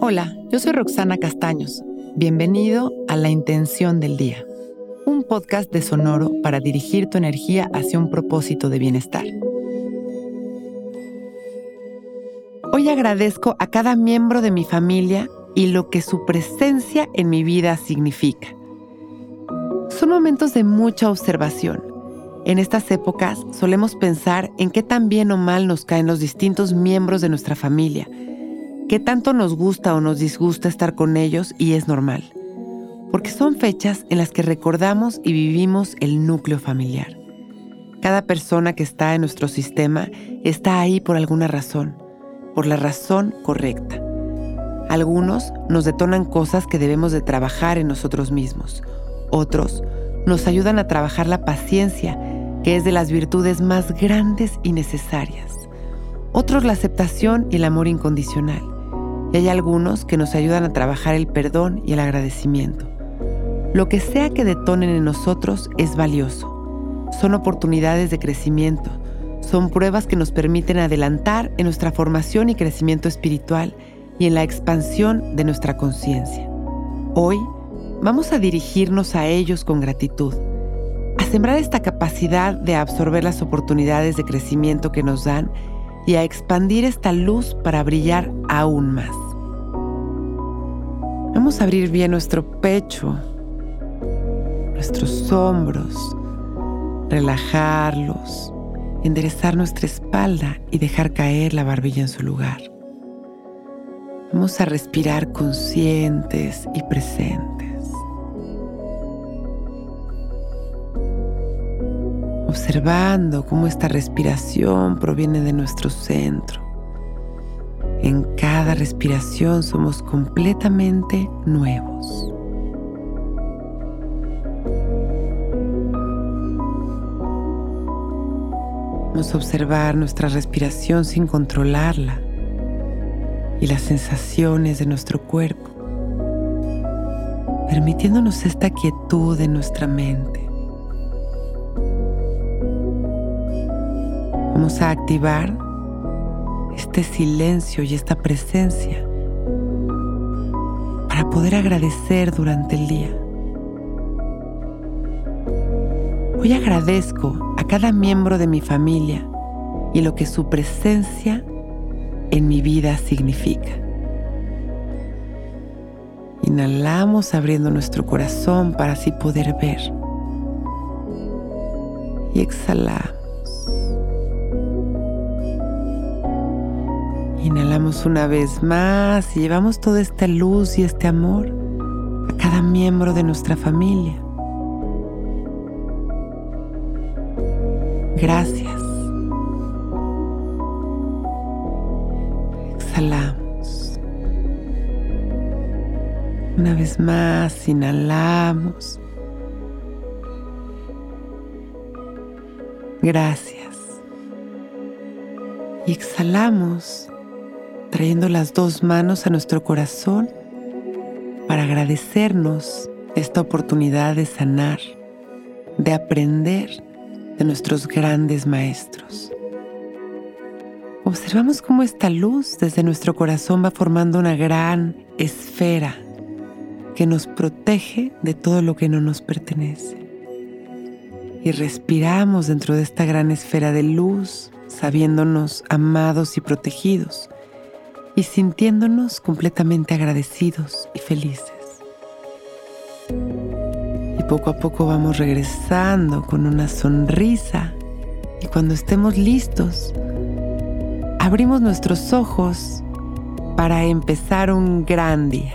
Hola, yo soy Roxana Castaños. Bienvenido a La Intención del Día, un podcast de Sonoro para dirigir tu energía hacia un propósito de bienestar. Hoy agradezco a cada miembro de mi familia y lo que su presencia en mi vida significa. Son momentos de mucha observación. En estas épocas solemos pensar en qué tan bien o mal nos caen los distintos miembros de nuestra familia, qué tanto nos gusta o nos disgusta estar con ellos y es normal, porque son fechas en las que recordamos y vivimos el núcleo familiar. Cada persona que está en nuestro sistema está ahí por alguna razón, por la razón correcta. Algunos nos detonan cosas que debemos de trabajar en nosotros mismos. Otros nos ayudan a trabajar la paciencia, que es de las virtudes más grandes y necesarias. Otros la aceptación y el amor incondicional. Y hay algunos que nos ayudan a trabajar el perdón y el agradecimiento. Lo que sea que detonen en nosotros es valioso. Son oportunidades de crecimiento. Son pruebas que nos permiten adelantar en nuestra formación y crecimiento espiritual y en la expansión de nuestra conciencia. Hoy vamos a dirigirnos a ellos con gratitud, a sembrar esta capacidad de absorber las oportunidades de crecimiento que nos dan y a expandir esta luz para brillar aún más. Vamos a abrir bien nuestro pecho, nuestros hombros, relajarlos, enderezar nuestra espalda y dejar caer la barbilla en su lugar. Vamos a respirar conscientes y presentes. Observando cómo esta respiración proviene de nuestro centro. En cada respiración somos completamente nuevos. Vamos a observar nuestra respiración sin controlarla y las sensaciones de nuestro cuerpo, permitiéndonos esta quietud en nuestra mente. Vamos a activar este silencio y esta presencia para poder agradecer durante el día. Hoy agradezco a cada miembro de mi familia y lo que su presencia en mi vida significa. Inhalamos abriendo nuestro corazón para así poder ver. Y exhalamos. Inhalamos una vez más y llevamos toda esta luz y este amor a cada miembro de nuestra familia. Gracias. exhalamos. Una vez más, inhalamos. Gracias. Y exhalamos, trayendo las dos manos a nuestro corazón para agradecernos esta oportunidad de sanar, de aprender de nuestros grandes maestros. Observamos cómo esta luz desde nuestro corazón va formando una gran esfera que nos protege de todo lo que no nos pertenece. Y respiramos dentro de esta gran esfera de luz, sabiéndonos amados y protegidos y sintiéndonos completamente agradecidos y felices. Y poco a poco vamos regresando con una sonrisa y cuando estemos listos, abrimos nuestros ojos para empezar un gran día.